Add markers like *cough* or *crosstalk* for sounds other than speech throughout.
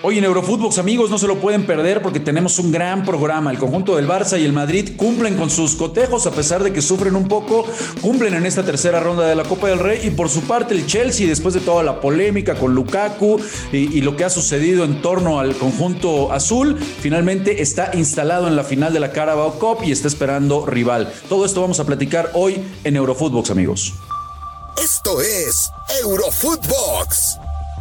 Hoy en Eurofootbox, amigos, no se lo pueden perder porque tenemos un gran programa. El conjunto del Barça y el Madrid cumplen con sus cotejos, a pesar de que sufren un poco, cumplen en esta tercera ronda de la Copa del Rey. Y por su parte, el Chelsea, después de toda la polémica con Lukaku y, lo que ha sucedido en torno al conjunto azul, finalmente está instalado en la final de la Carabao Cup y está esperando rival. Todo esto vamos a platicar hoy en Eurofootbox, amigos. Esto es Eurofootbox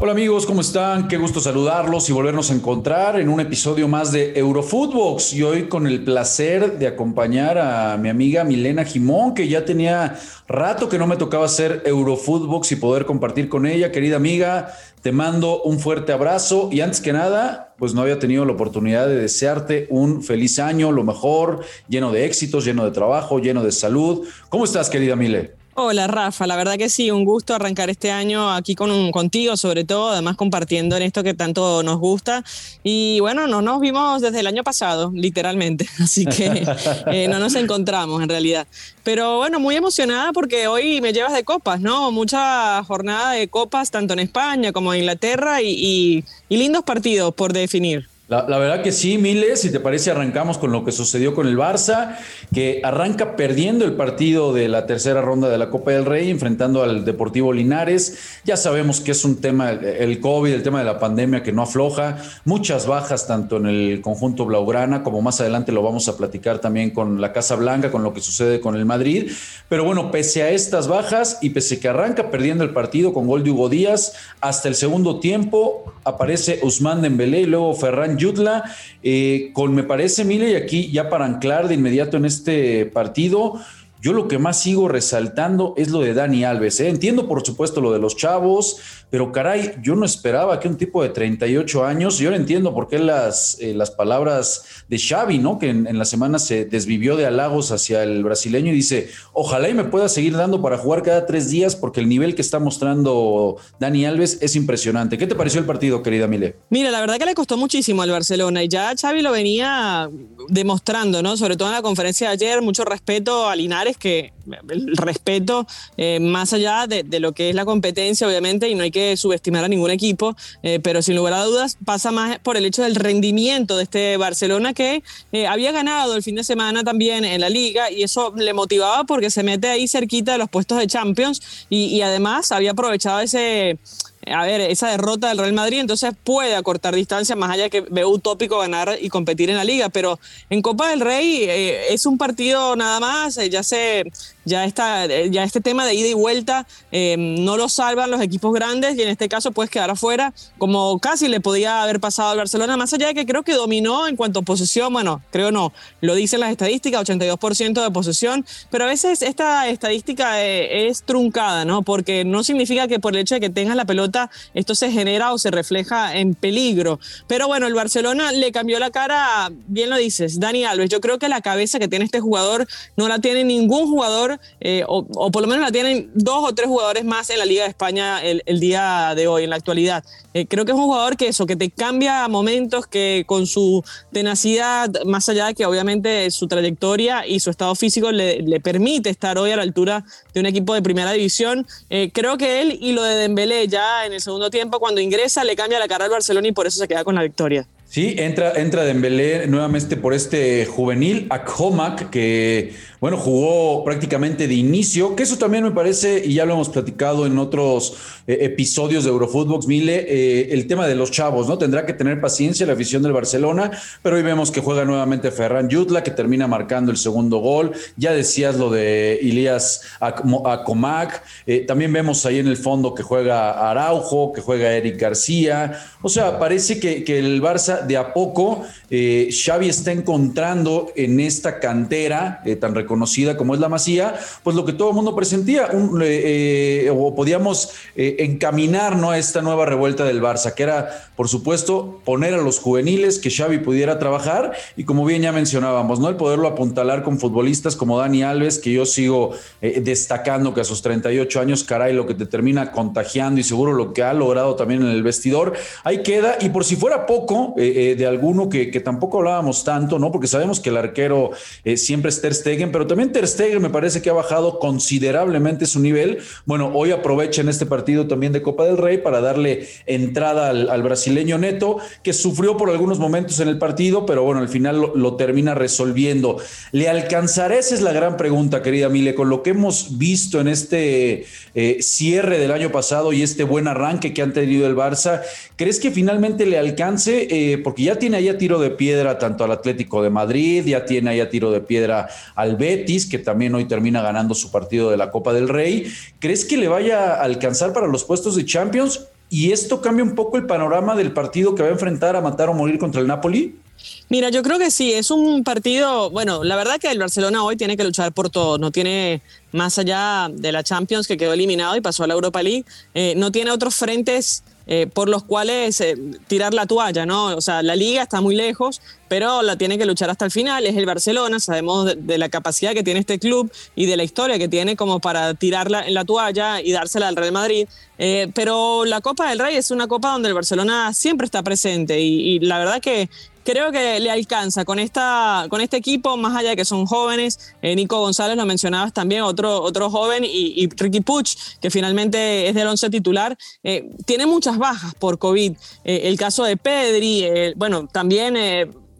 Hola amigos, ¿cómo están? Qué gusto saludarlos y volvernos a encontrar en un episodio más de Eurofootbox. Y hoy con el placer de acompañar a mi amiga Milena Jimón, que ya tenía rato que no me tocaba hacer Eurofootbox y poder compartir con ella. Querida amiga, te mando un fuerte abrazo y antes que nada, pues no había tenido la oportunidad de desearte un feliz año, lo mejor, lleno de éxitos, lleno de trabajo, lleno de salud. ¿Cómo estás, querida Mile? Hola Rafa, la verdad que sí, un gusto arrancar este año aquí con un, contigo sobre todo, además compartiendo en esto que tanto nos gusta. Y bueno, no nos vimos desde el año pasado, literalmente, *laughs* así que eh, no nos encontramos en realidad. Pero bueno, muy emocionada porque hoy me llevas de copas, ¿no? Mucha jornada de copas, tanto en España como en Inglaterra y lindos partidos por definir. La, verdad que sí, Miles, si te parece, arrancamos con lo que sucedió con el Barça, que arranca perdiendo el partido de la tercera ronda de la Copa del Rey, enfrentando al Deportivo Linares. Ya sabemos que es un tema, el COVID, el tema de la pandemia que no afloja, muchas bajas tanto en el conjunto Blaugrana, como más adelante lo vamos a platicar también con la Casa Blanca, con lo que sucede con el Madrid. Pero bueno, pese a estas bajas y pese que arranca perdiendo el partido con gol de Hugo Díaz, hasta el segundo tiempo aparece Usman Dembélé y luego Ferran Yutla, eh, con me parece, Mile, y aquí ya para anclar de inmediato en este partido, yo lo que más sigo resaltando es lo de Dani Alves. ¿eh? Entiendo, por supuesto, lo de los chavos, pero caray, yo no esperaba que un tipo de 38 años, yo no entiendo por qué las, eh, las palabras de Xavi, ¿no? Que en, la semana se desvivió de halagos hacia el brasileño y dice, ojalá y me pueda seguir dando para jugar cada tres días porque el nivel que está mostrando Dani Alves es impresionante. ¿Qué te pareció el partido, querida Mile? Mira, la verdad que le costó muchísimo al Barcelona y ya Xavi lo venía demostrando, ¿no? Sobre todo en la conferencia de ayer, mucho respeto a Linares, que el respeto eh, más allá de, lo que es la competencia, obviamente, y no hay que subestimar a ningún equipo, eh, pero sin lugar a dudas pasa más por el hecho del rendimiento de este Barcelona que eh, había ganado el fin de semana también en la liga y eso le motivaba porque se mete ahí cerquita de los puestos de Champions y además había aprovechado ese a ver, esa derrota del Real Madrid, entonces puede acortar distancia, más allá de que veo utópico ganar y competir en la liga, pero en Copa del Rey eh, es un partido nada más, eh, ya se, ya está, eh, ya este tema de ida y vuelta no lo salvan los equipos grandes y en este caso puedes quedar afuera, como casi le podía haber pasado al Barcelona, más allá de que creo que dominó en cuanto a posesión, bueno, creo no, lo dicen las estadísticas, 82% de posesión, pero a veces esta estadística es truncada, ¿no? Porque no significa que por el hecho de que tengas la pelota esto se genera o se refleja en peligro. Pero bueno, el Barcelona le cambió la cara, bien lo dices, Dani Alves. Yo creo que la cabeza que tiene este jugador no la tiene ningún jugador, eh, o, por lo menos la tienen dos o tres jugadores más en la Liga de España el, día de hoy, en la actualidad. Eh, creo que es un jugador que eso, que te cambia a momentos, que con su tenacidad, más allá de que obviamente su trayectoria y su estado físico le, permite estar hoy a la altura de un equipo de primera división. Eh, creo que él y lo de Dembélé ya en el segundo tiempo, cuando ingresa, le cambia la cara al Barcelona y por eso se queda con la victoria. Sí, entra, entra Dembélé nuevamente por este juvenil, Akhomak, que bueno, jugó prácticamente de inicio, que eso también me parece, y ya lo hemos platicado en otros eh, episodios de Eurofootbox, Mile, eh, el tema de los chavos, ¿no? Tendrá que tener paciencia la afición del Barcelona, pero hoy vemos que juega nuevamente Ferran Yutla, que termina marcando el segundo gol. Ya decías lo de Ilias Akomak, eh, también vemos ahí en el fondo que juega Araujo, que juega Eric García. O sea, parece que, que el Barça de a poco, Xavi está encontrando en esta cantera tan conocida como es la Masía, pues lo que todo el mundo presentía, eh, eh, o podíamos eh, encaminar ¿no? a esta nueva revuelta del Barça, que era, por supuesto, poner a los juveniles, que Xavi pudiera trabajar, y como bien ya mencionábamos, ¿no? el poderlo apuntalar con futbolistas como Dani Alves, que yo sigo destacando que a sus 38 años, caray, lo que te termina contagiando y seguro lo que ha logrado también en el vestidor, ahí queda, y por si fuera poco, eh, de alguno que, tampoco hablábamos tanto, ¿no? Porque sabemos que el arquero siempre es Ter Stegen, pero también Ter Stegen me parece que ha bajado considerablemente su nivel. Bueno, hoy aprovecha en este partido también de Copa del Rey para darle entrada al, brasileño Neto, que sufrió por algunos momentos en el partido, pero bueno, al final lo, termina resolviendo. ¿Le alcanzará? Esa es la gran pregunta, querida Mile, con lo que hemos visto en este cierre del año pasado y este buen arranque que han tenido el Barça. ¿Crees que finalmente le alcance? Eh, porque ya tiene ahí a tiro de piedra tanto al Atlético de Madrid, ya tiene ahí a tiro de piedra al Betis, que también hoy termina ganando su partido de la Copa del Rey. ¿Crees que le vaya a alcanzar para los puestos de Champions? ¿Y esto cambia un poco el panorama del partido que va a enfrentar a matar o morir contra el Napoli? Mira, yo creo que sí, es un partido, bueno, la verdad que el Barcelona hoy tiene que luchar por todo, no tiene más allá de la Champions que quedó eliminado y pasó a la Europa League, eh, no tiene otros frentes eh, por los cuales eh, tirar la toalla, ¿no? O sea, la liga está muy lejos, pero la tiene que luchar hasta el final, es el Barcelona, sabemos de, la capacidad que tiene este club y de la historia que tiene como para tirarla en la toalla y dársela al Real Madrid, pero la Copa del Rey es una copa donde el Barcelona siempre está presente y, y la verdad que creo que le alcanza con, esta, con este equipo, más allá de que son jóvenes. Eh, Nico González lo mencionabas también, otro, otro joven, y, Ricky Puch, que finalmente es del once titular. Eh, tiene muchas bajas por COVID. Eh, el caso de Pedri, bueno, también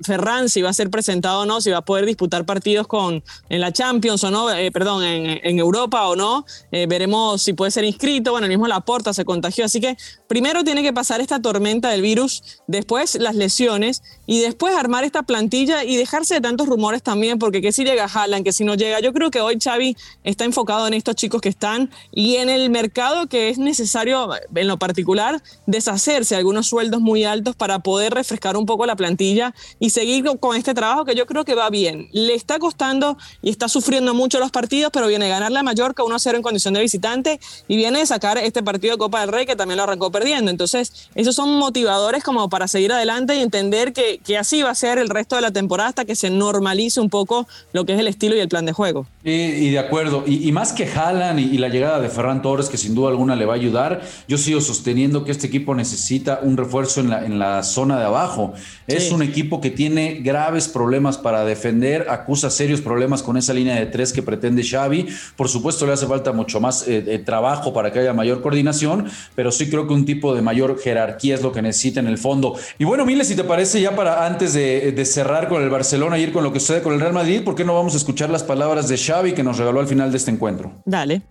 Ferran si va a ser presentado o no, si va a poder disputar partidos con, en la Champions o no, eh, perdón, en, Europa o no. Eh, veremos si puede ser inscrito. Bueno, el mismo Laporta se contagió. Así que primero tiene que pasar esta tormenta del virus, después las lesiones y después armar esta plantilla y dejarse de tantos rumores también, porque que si llega Haaland, que si no llega. Yo creo que hoy Xavi está enfocado en estos chicos que están y en el mercado que es necesario, en lo particular, deshacerse algunos sueldos muy altos para poder refrescar un poco la plantilla y y seguir con este trabajo que yo creo que va bien. Le está costando y está sufriendo mucho los partidos, pero viene a ganar la Mallorca 1-0 en condición de visitante y viene a sacar este partido de Copa del Rey que también lo arrancó perdiendo. Entonces, esos son motivadores como para seguir adelante y entender que, que así va a ser el resto de la temporada hasta que se normalice un poco lo que es el estilo y el plan de juego. Y, de acuerdo, y, más que Jalan y, la llegada de Ferran Torres, que sin duda alguna le va a ayudar, yo sigo sosteniendo que este equipo necesita un refuerzo en la, en la zona de abajo. Es un equipo que tiene graves problemas para defender, acusa serios problemas con esa línea de tres que pretende Xavi. Por supuesto, le hace falta mucho más eh, trabajo para que haya mayor coordinación, pero sí creo que un tipo de mayor jerarquía es lo que necesita en el fondo. Y bueno, Miles, si te parece, ya para antes de, cerrar con el Barcelona y ir con lo que sucede con el Real Madrid, ¿por qué no vamos a escuchar las palabras de Xavi que nos regaló al final de este encuentro? Dale.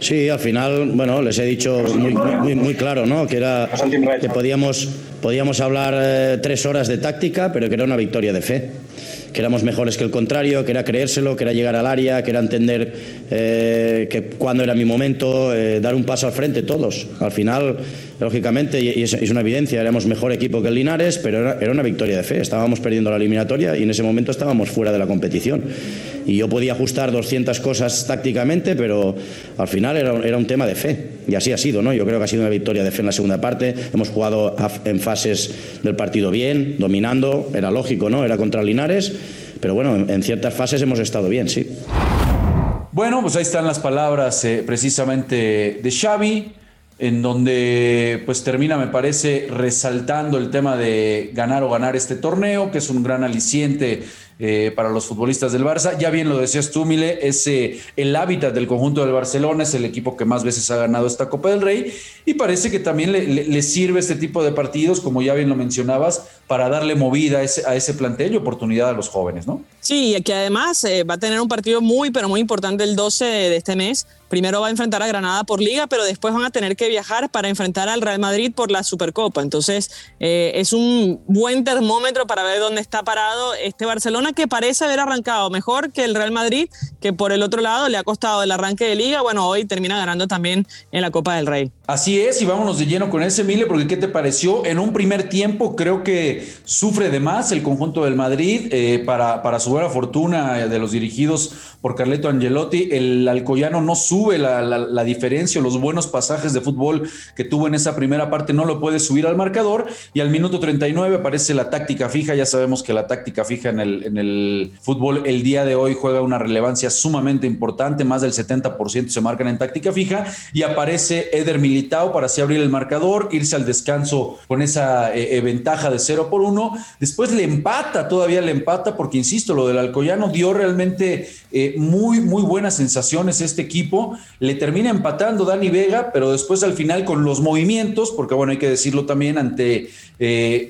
Sí, al final, bueno, les he dicho muy, muy, claro, ¿no? Que era que podíamos, podíamos hablar eh, tres horas de táctica, pero que era una victoria de fe que éramos mejores que el contrario, que era creérselo, que era llegar al área, que era entender eh, que cuando era mi momento, eh, dar un paso al frente todos. Al final, lógicamente, y es, una evidencia, éramos mejor equipo que el Linares, pero era, una victoria de fe. Estábamos perdiendo la eliminatoria y en ese momento estábamos fuera de la competición. Y yo podía ajustar 200 cosas tácticamente, pero al final era, era un tema de fe. Y así ha sido, ¿no? Yo creo que ha sido una victoria de fe en la segunda parte. Hemos jugado en fases del partido bien, dominando, era lógico, ¿no? Era contra Linares, pero bueno, en ciertas fases hemos estado bien, sí. Bueno, pues ahí están las palabras eh, precisamente de Xavi, en donde pues termina, me parece, resaltando el tema de ganar o ganar este torneo, que es un gran aliciente eh, para los futbolistas del Barça. Ya bien lo decías tú, Mile, es eh, el hábitat del conjunto del Barcelona, es el equipo que más veces ha ganado esta Copa del Rey y parece que también le, sirve este tipo de partidos, como ya bien lo mencionabas, para darle movida a ese, a ese plantel y oportunidad a los jóvenes, ¿no? Sí, y que además eh, va a tener un partido muy, pero muy importante el 12 de este mes. Primero va a enfrentar a Granada por liga, pero después van a tener que viajar para enfrentar al Real Madrid por la Supercopa. Entonces, es un buen termómetro para ver dónde está parado este Barcelona que parece haber arrancado mejor que el Real Madrid, que por el otro lado le ha costado el arranque de liga. Bueno, hoy termina ganando también en la Copa del Rey. Así es, y vámonos de lleno con ese, Mile, porque ¿qué te pareció? En un primer tiempo creo que sufre de más el conjunto del Madrid eh, para, para su buena fortuna de los dirigidos por Carleto Angelotti. El Alcoyano no sube la, la, diferencia, los buenos pasajes de fútbol que tuvo en esa primera parte no lo puede subir al marcador y al minuto 39 aparece la táctica fija. Ya sabemos que la táctica fija en el, el fútbol el día de hoy juega una relevancia sumamente importante, más del 70% se marcan en táctica fija y aparece Eder Militao para así abrir el marcador, irse al descanso con esa eh, eh, ventaja de 0 por 1. Después le empata, todavía le empata, porque insisto, lo del Alcoyano dio realmente eh, muy, muy buenas sensaciones este equipo. Le termina empatando Dani Vega, pero después al final con los movimientos, porque bueno, hay que decirlo también ante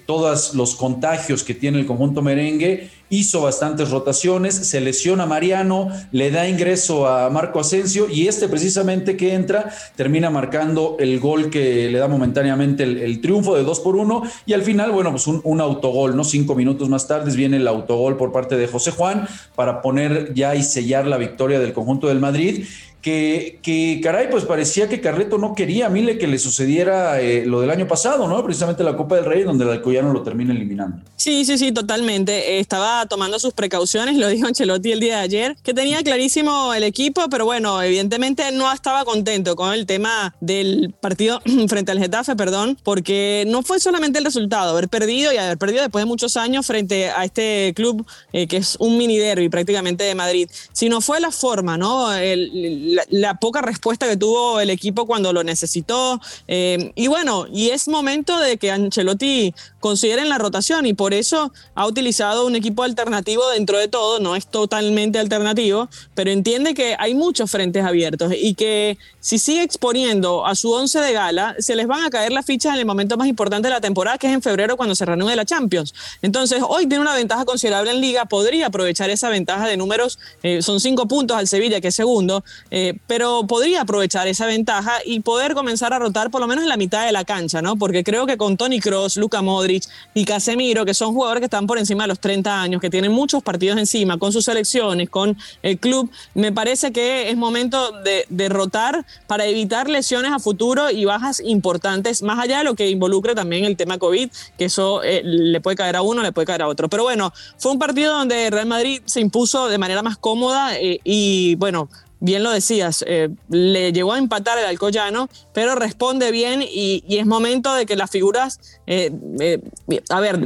todos los contagios que tiene el conjunto merengue, hizo bastantes rotaciones, se lesiona Mariano, le da ingreso a Marco Asensio y este precisamente que entra termina marcando el gol que le da momentáneamente el, triunfo de 2 por 1 y al final, bueno, pues un, un, autogol, ¿no? Cinco minutos más tarde viene el autogol por parte de José Juan para poner ya y sellar la victoria del conjunto del Madrid que, caray, pues parecía que Carleto no quería a Mile que le sucediera eh, lo del año pasado, ¿no? Precisamente la Copa del Rey, donde el Alcoyano lo termina eliminando. Sí, sí, sí, totalmente. Estaba tomando sus precauciones, lo dijo Ancelotti el día de ayer, que tenía clarísimo el equipo, pero bueno, evidentemente no estaba contento con el tema del partido *clears throat* frente al Getafe, perdón, porque no fue solamente el resultado, haber perdido y haber perdido después de muchos años frente a este club eh, que es un mini derby prácticamente de Madrid, sino fue la forma, ¿no? El, la, poca respuesta que tuvo el equipo cuando lo necesitó. Eh, y bueno, y es momento de que Ancelotti considere la rotación y por eso ha utilizado un equipo alternativo dentro de todo, no es totalmente alternativo, pero entiende que hay muchos frentes abiertos y que si sigue exponiendo a su once de gala, se les van a caer las fichas en el momento más importante de la temporada, que es en febrero cuando se reanude la Champions. Entonces, hoy tiene una ventaja considerable en liga, podría aprovechar esa ventaja de números, eh, son cinco puntos al Sevilla, que es segundo, eh, pero podría aprovechar esa ventaja y poder comenzar a rotar por lo menos en la mitad de la cancha, ¿no? Porque creo que con Tony Cross, Luca Modric y Casemiro, que son jugadores que están por encima de los 30 años, que tienen muchos partidos encima, con sus selecciones, con el club, me parece que es momento de, derrotar para evitar lesiones a futuro y bajas importantes, más allá de lo que involucre también el tema COVID, que eso eh, le puede caer a uno, le puede caer a otro. Pero bueno, fue un partido donde Real Madrid se impuso de manera más cómoda eh, y bueno, bien lo decías, eh, le llegó a empatar el Alcoyano, pero responde bien y, es momento de que las figuras, eh, eh, a ver,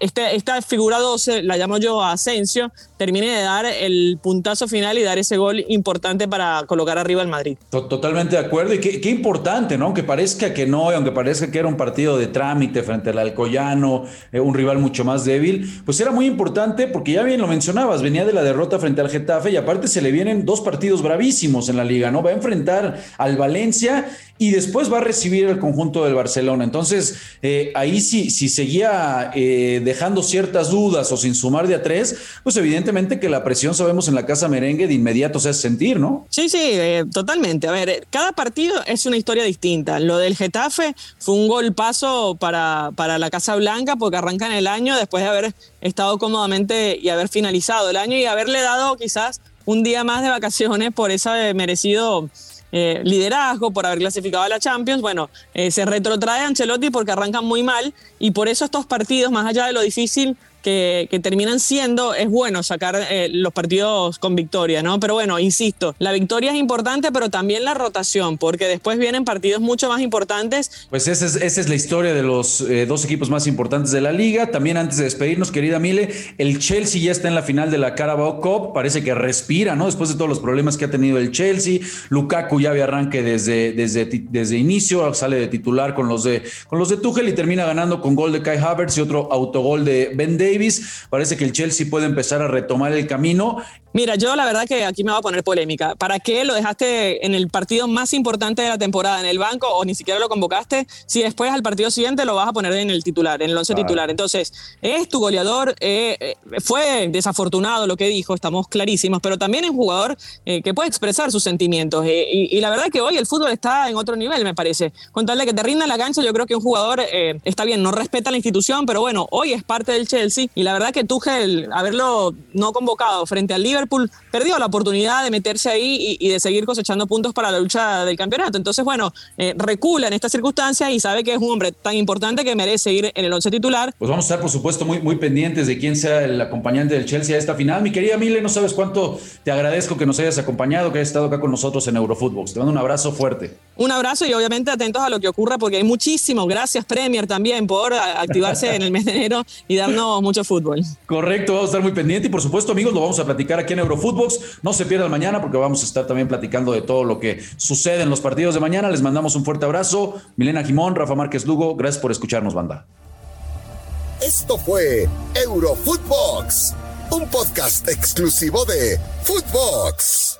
este, esta figura 12, la llamo yo Asensio, termine de dar el puntazo final y dar ese gol importante para colocar arriba al Madrid. Totalmente de acuerdo y qué, importante, ¿no? Aunque parezca que no, aunque parezca que era un partido de trámite frente al Alcoyano, un rival mucho más débil, pues era muy importante porque ya bien lo mencionabas, venía de la derrota frente al Getafe y aparte se le vienen dos partidos en la liga, ¿no? Va a enfrentar al Valencia y después va a recibir el conjunto del Barcelona. Entonces, eh, ahí sí, si seguía eh, dejando ciertas dudas o sin sumar de a tres, pues evidentemente que la presión, sabemos, en la casa merengue de inmediato se hace sentir, ¿no? Sí, sí, eh, totalmente. A ver, cada partido es una historia distinta. Lo del Getafe fue un gol paso para, para la Casa Blanca porque arrancan el año después de haber estado cómodamente y haber finalizado el año y haberle dado quizás un día más de vacaciones por ese merecido eh, liderazgo, por haber clasificado a la Champions. Bueno, eh, se retrotrae Ancelotti porque arrancan muy mal y por eso estos partidos, más allá de lo difícil que, terminan siendo, es bueno sacar eh, los partidos con victoria, ¿no? Pero bueno, insisto, la victoria es importante, pero también la rotación, porque después vienen partidos mucho más importantes. Pues esa es, esa es la historia de los eh, dos equipos más importantes de la liga. También antes de despedirnos, querida Mile, el Chelsea ya está en la final de la Carabao Cup, parece que respira, ¿no? Después de todos los problemas que ha tenido el Chelsea, Lukaku ya había arranque desde, desde, desde inicio, sale de titular con los de, con los de Tuchel y termina ganando con gol de Kai Havertz y otro autogol de Ben Davis Parece que el Chelsea puede empezar a retomar el camino. Mira, yo la verdad que aquí me voy a poner polémica. ¿Para qué lo dejaste en el partido más importante de la temporada en el banco o ni siquiera lo convocaste si después al partido siguiente lo vas a poner en el titular, en el once titular? Entonces, es tu goleador, eh, eh, fue desafortunado lo que dijo, estamos clarísimos, pero también es un jugador eh, que puede expresar sus sentimientos. Y, la verdad que hoy el fútbol está en otro nivel, me parece. Con tal de que te rinda la cancha, yo creo que un jugador está bien, no respeta la institución, pero bueno, hoy es parte del Chelsea y la verdad que Tuchel, haberlo no convocado frente al Liverpool, perdió la oportunidad de meterse ahí y, de seguir cosechando puntos para la lucha del campeonato. Entonces, bueno, eh, recula en estas circunstancias y sabe que es un hombre tan importante que merece ir en el once titular. Pues vamos a estar, por supuesto, muy, muy pendientes de quién sea el acompañante del Chelsea a esta final. Mi querida Mile, no sabes cuánto te agradezco que nos hayas acompañado, que hayas estado acá con nosotros en Eurofootbox. Te mando un abrazo fuerte. Un abrazo y obviamente atentos a lo que ocurra porque hay muchísimo. Gracias Premier también por activarse en el mes de enero y darnos mucho fútbol. Correcto, vamos a estar muy pendientes y por supuesto amigos lo vamos a platicar aquí en Eurofootbox. No se pierdan mañana porque vamos a estar también platicando de todo lo que sucede en los partidos de mañana. Les mandamos un fuerte abrazo. Milena Jimón, Rafa Márquez Lugo, gracias por escucharnos banda. Esto fue Eurofootbox, un podcast exclusivo de Footbox.